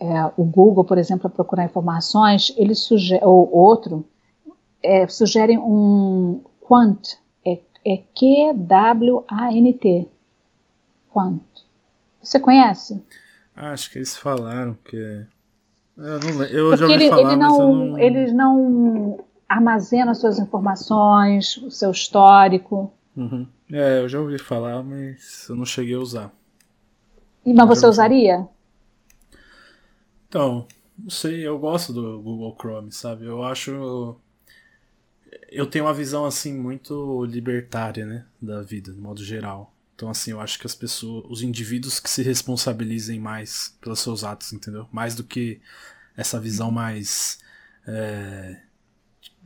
é, o Google, por exemplo, para procurar informações, eles sugerem, ou outro, é, sugerem um Quant, é, é Q-W-A-N-T, Quant. Você conhece?
Acho que eles falaram que. Eu, não, eu já ouvi ele, falar, ele não, não...
Eles não armazenam suas informações, o seu histórico.
Uhum. É, eu já ouvi falar, mas eu não cheguei a usar.
E, mas você usaria?
Então, não sei, eu gosto do Google Chrome, sabe? Eu acho. Eu tenho uma visão, assim, muito libertária, né? Da vida, de modo geral. Então, assim, eu acho que as pessoas, os indivíduos que se responsabilizem mais pelos seus atos, entendeu? Mais do que essa visão mais. É,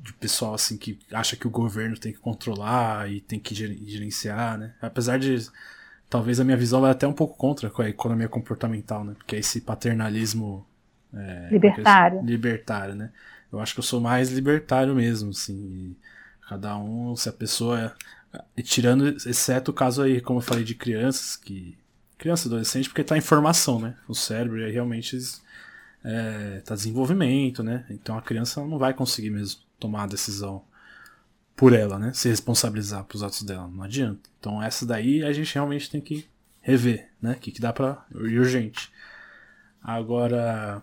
de pessoal assim que acha que o governo tem que controlar e tem que gerenciar, né? Apesar de talvez a minha visão vá até um pouco contra com a economia comportamental, né? Porque é esse paternalismo
é, libertário.
libertário, né? Eu acho que eu sou mais libertário mesmo, assim. cada um, se a pessoa. É, tirando, exceto o caso aí, como eu falei, de crianças, que. Criança, adolescente, porque tá em formação, né? O cérebro é realmente é, tá desenvolvimento, né? Então a criança não vai conseguir mesmo tomar a decisão por ela, né? Se responsabilizar pelos atos dela. Não adianta. Então essa daí a gente realmente tem que rever, né? O que, que dá pra. ir urgente. Agora,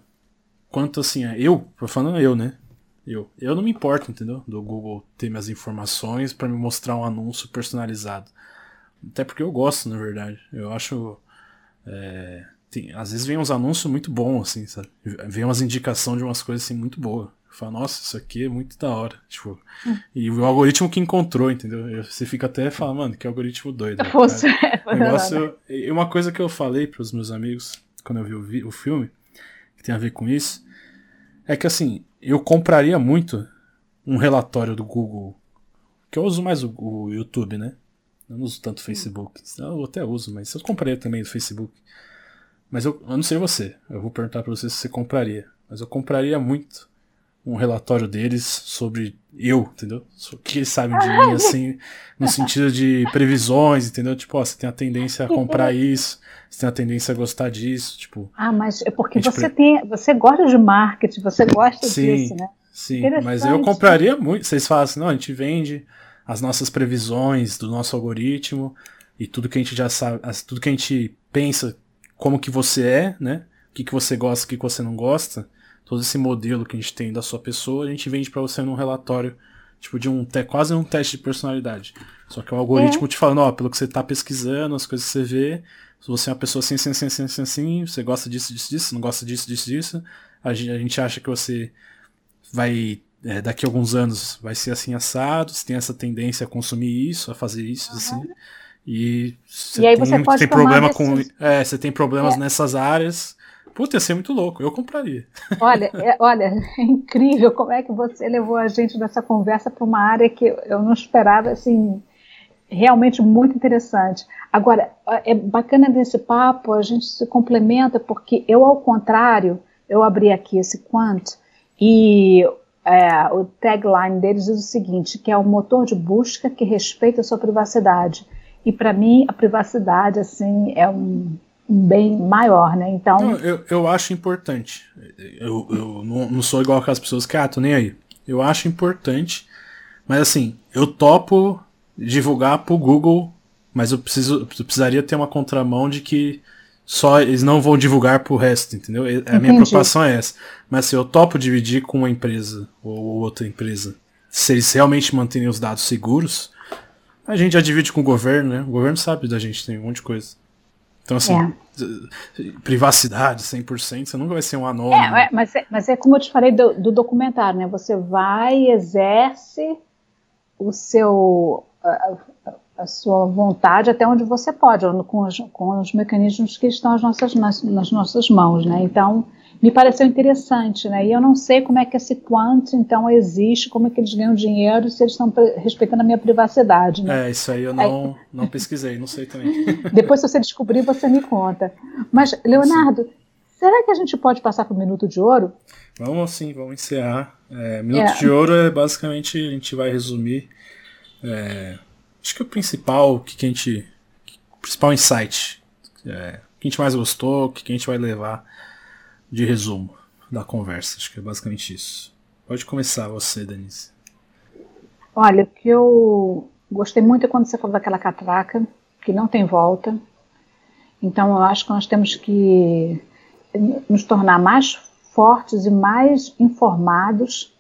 quanto assim, eu, falando eu, né? Eu, eu não me importo, entendeu? Do Google ter minhas informações para me mostrar um anúncio personalizado. Até porque eu gosto, na verdade. Eu acho. É, tem, às vezes vem uns anúncios muito bons, assim, sabe? Vem umas indicações de umas coisas assim muito boas. Fala, nossa, isso aqui é muito da hora. Tipo, hum. E o algoritmo que encontrou, entendeu? Você fica até falando, mano, que algoritmo doido.
Você, é,
negócio, e uma coisa que eu falei para os meus amigos quando eu vi o, vi o, filme, que tem a ver com isso, é que assim, eu compraria muito um relatório do Google, que eu uso mais o, o YouTube, né? Eu não uso tanto o hum. Facebook. Eu até uso, mas eu compraria também do Facebook. Mas eu, eu não sei você. Eu vou perguntar para você se você compraria. Mas eu compraria muito um relatório deles sobre eu, entendeu? O que eles sabem de mim, assim, no sentido de previsões, entendeu? Tipo, ó, você tem a tendência a comprar isso, você tem a tendência a gostar disso, tipo.
Ah, mas é porque você pre... tem, você gosta de marketing, você gosta
sim,
disso, né?
Sim, mas eu compraria muito. Vocês falam assim, não, a gente vende as nossas previsões do nosso algoritmo e tudo que a gente já sabe, tudo que a gente pensa como que você é, né? O que, que você gosta, o que, que você não gosta todo esse modelo que a gente tem da sua pessoa, a gente vende para você num relatório, tipo, de um quase um teste de personalidade. Só que o algoritmo é. te falando, ó, pelo que você tá pesquisando, as coisas que você vê, se você é uma pessoa assim, assim, assim, assim, assim, assim você gosta disso, disso, disso, não gosta disso, disso, disso, a gente, a gente acha que você vai, é, daqui a alguns anos, vai ser assim assado, você tem essa tendência a consumir isso, a fazer isso, uhum. assim. E,
você e aí tem, você pode
tem problema com. É, você tem problemas é. nessas áreas Puta, ia ser muito louco, eu compraria.
Olha, é, olha, é incrível como é que você levou a gente nessa conversa para uma área que eu não esperava, assim, realmente muito interessante. Agora, é bacana nesse papo, a gente se complementa, porque eu, ao contrário, eu abri aqui esse Quant e é, o tagline deles diz o seguinte, que é um motor de busca que respeita a sua privacidade. E para mim, a privacidade, assim, é um bem maior, né? Então.
Não, eu, eu acho importante. Eu, eu não, não sou igual aquelas pessoas que, ah, tô nem aí. Eu acho importante, mas assim, eu topo divulgar pro Google, mas eu preciso eu precisaria ter uma contramão de que só eles não vão divulgar pro resto, entendeu? A minha preocupação é essa. Mas se assim, eu topo dividir com uma empresa ou outra empresa, se eles realmente manterem os dados seguros, a gente já divide com o governo, né? O governo sabe da gente, tem um monte de coisa. Então, assim, é. privacidade 100%, você nunca vai ser um anônimo.
É, mas, é, mas é como eu te falei do, do documentário, né? Você vai, exerce o seu, a, a, sua vontade até onde você pode, com os, com os mecanismos que estão nas nossas, nas, nas nossas mãos, né? Então, me pareceu interessante, né? E eu não sei como é que esse quant então existe, como é que eles ganham dinheiro se eles estão respeitando a minha privacidade, né?
É, isso aí eu não, não pesquisei, não sei também.
Depois, se você descobrir, você me conta. Mas, Leonardo, sim. será que a gente pode passar para o Minuto de Ouro?
Vamos sim, vamos encerrar. É, Minuto é. de Ouro é basicamente, a gente vai resumir. É, acho que o principal, que, que a gente. O principal insight. É, o que a gente mais gostou, o que a gente vai levar de resumo da conversa. Acho que é basicamente isso. Pode começar você, Denise.
Olha, o que eu gostei muito é quando você falou daquela catraca, que não tem volta. Então, eu acho que nós temos que nos tornar mais fortes e mais informados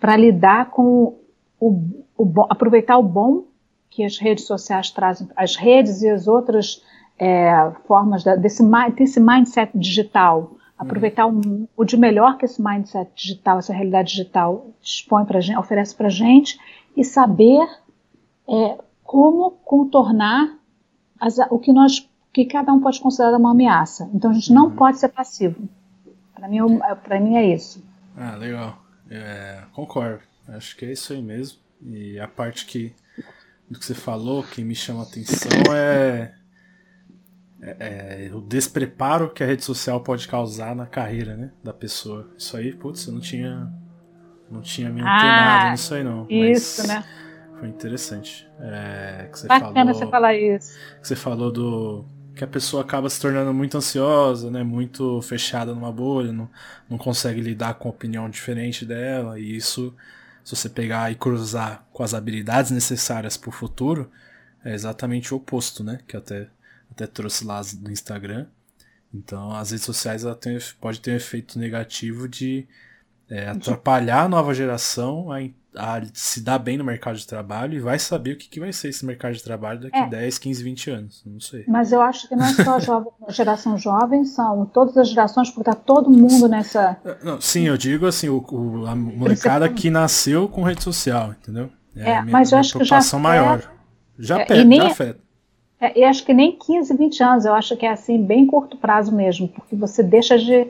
para lidar com o, o, aproveitar o bom que as redes sociais trazem, as redes e as outras é, formas da, desse, desse mindset digital, aproveitar o, o, de melhor que esse mindset digital, essa realidade digital expõe para gente, oferece para gente e saber é, como contornar as, o que nós, que cada um pode considerar uma ameaça. Então a gente não uhum. pode ser passivo. Para mim, para mim é isso.
Ah, legal. É, concordo. Acho que é isso aí mesmo. E a parte que do que você falou que me chama a atenção é, é, é, o despreparo que a rede social pode causar na carreira né, da pessoa. Isso aí, putz, eu não tinha não tinha me antenado ah, nisso aí não.
Isso, né?
Foi interessante. É, que você
Bacana
falou,
você falar isso.
Que você falou do que a pessoa acaba se tornando muito ansiosa, né, muito fechada numa bolha, não, não consegue lidar com a opinião diferente dela, e isso, se você pegar e cruzar com as habilidades necessárias para o futuro, é exatamente o oposto, né, que até, até trouxe lá no Instagram. Então, as redes sociais ela tem, pode ter um efeito negativo de é, atrapalhar a nova geração a a se dar bem no mercado de trabalho e vai saber o que, que vai ser esse mercado de trabalho daqui é. 10, 15, 20 anos. Não sei.
Mas eu acho que não é só a, jovem, a geração jovem, são todas as gerações, porque está todo mundo nessa.
É, não, sim, eu digo assim, o, o a molecada que nasceu com rede social, entendeu?
É, é minha, mas eu acho que já afeta,
maior. Já, é, pega, nem, já afeta.
É, e acho que nem 15, 20 anos, eu acho que é assim, bem curto prazo mesmo, porque você deixa de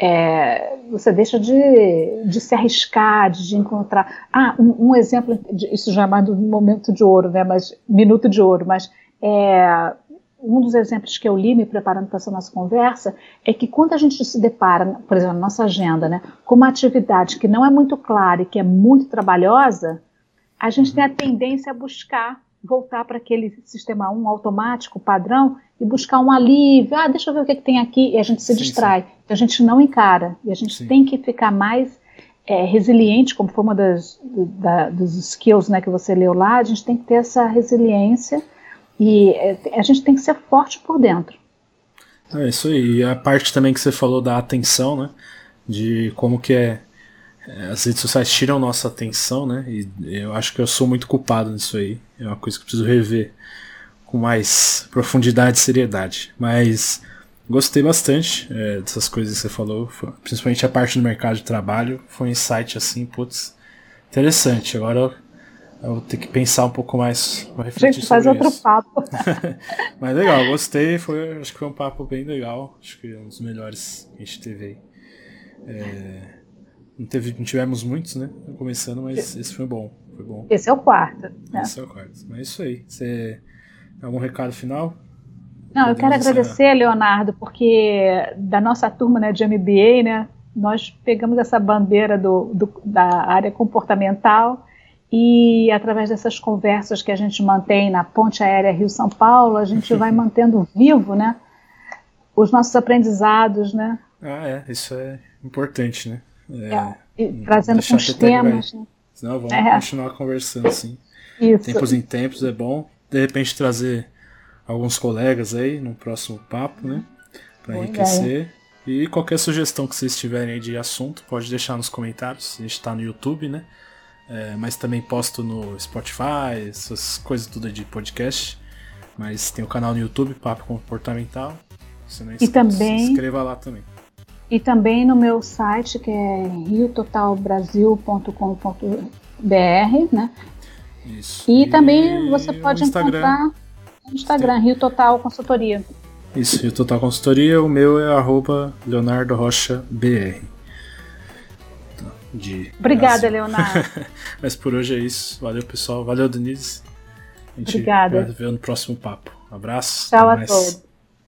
é, você deixa de, de se arriscar, de, de encontrar. Ah, um, um, exemplo, de, isso já é mais do momento de ouro, né? Mas minuto de ouro, mas é, um dos exemplos que eu li me preparando para essa nossa conversa é que quando a gente se depara, por exemplo, na nossa agenda, né, com uma atividade que não é muito clara e que é muito trabalhosa, a gente tem a tendência a buscar voltar para aquele sistema 1 automático, padrão, e buscar um alívio. Ah, deixa eu ver o que, que tem aqui. E a gente se sim, distrai. Sim. A gente não encara. E a gente sim. tem que ficar mais é, resiliente, como foi uma das da, dos skills né, que você leu lá. A gente tem que ter essa resiliência e é, a gente tem que ser forte por dentro.
É isso aí. E a parte também que você falou da atenção, né? De como que é é, as redes sociais tiram nossa atenção, né? E eu acho que eu sou muito culpado nisso aí. É uma coisa que eu preciso rever com mais profundidade e seriedade. Mas gostei bastante é, dessas coisas que você falou, principalmente a parte do mercado de trabalho. Foi um insight assim, putz, interessante. Agora eu vou ter que pensar um pouco mais, refletir
Gente, faz outro
isso.
papo.
Mas legal, gostei. Foi, acho que foi um papo bem legal. Acho que é um dos melhores que a gente teve aí. É... Não, teve, não tivemos muitos, né? Começando, mas esse foi bom. Foi bom.
Esse é o quarto.
Né? Esse é o quarto. Mas é isso aí. Você algum recado final?
Não, Podemos eu quero agradecer, Leonardo, porque da nossa turma né, de MBA, né, nós pegamos essa bandeira do, do, da área comportamental e através dessas conversas que a gente mantém na Ponte Aérea Rio-São Paulo, a gente vai mantendo vivo, né, os nossos aprendizados, né?
Ah, é, isso é importante, né?
É, é, trazendo com os temas. Né?
Senão vamos é. continuar conversando assim. Isso. Tempos em tempos é bom. De repente trazer alguns colegas aí no próximo papo, né? Para enriquecer. E qualquer sugestão que vocês tiverem aí de assunto, pode deixar nos comentários. A gente está no YouTube, né? É, mas também posto no Spotify, essas coisas tudo de podcast. Mas tem o canal no YouTube, Papo Comportamental. Se não
e também,
se inscreva lá também.
E também no meu site, que é riototalbrasil.com.br, né?
Isso.
E, e também você pode encontrar no Instagram, Rio Total Consultoria.
Isso, Rio Total Consultoria, o meu é arroba Leonardo Rocha BR.
Tá, de Obrigada, Brasil. Leonardo.
Mas por hoje é isso. Valeu, pessoal. Valeu, Denise.
A gente Obrigada.
vai ver no próximo papo. Um abraço.
Tchau a todos.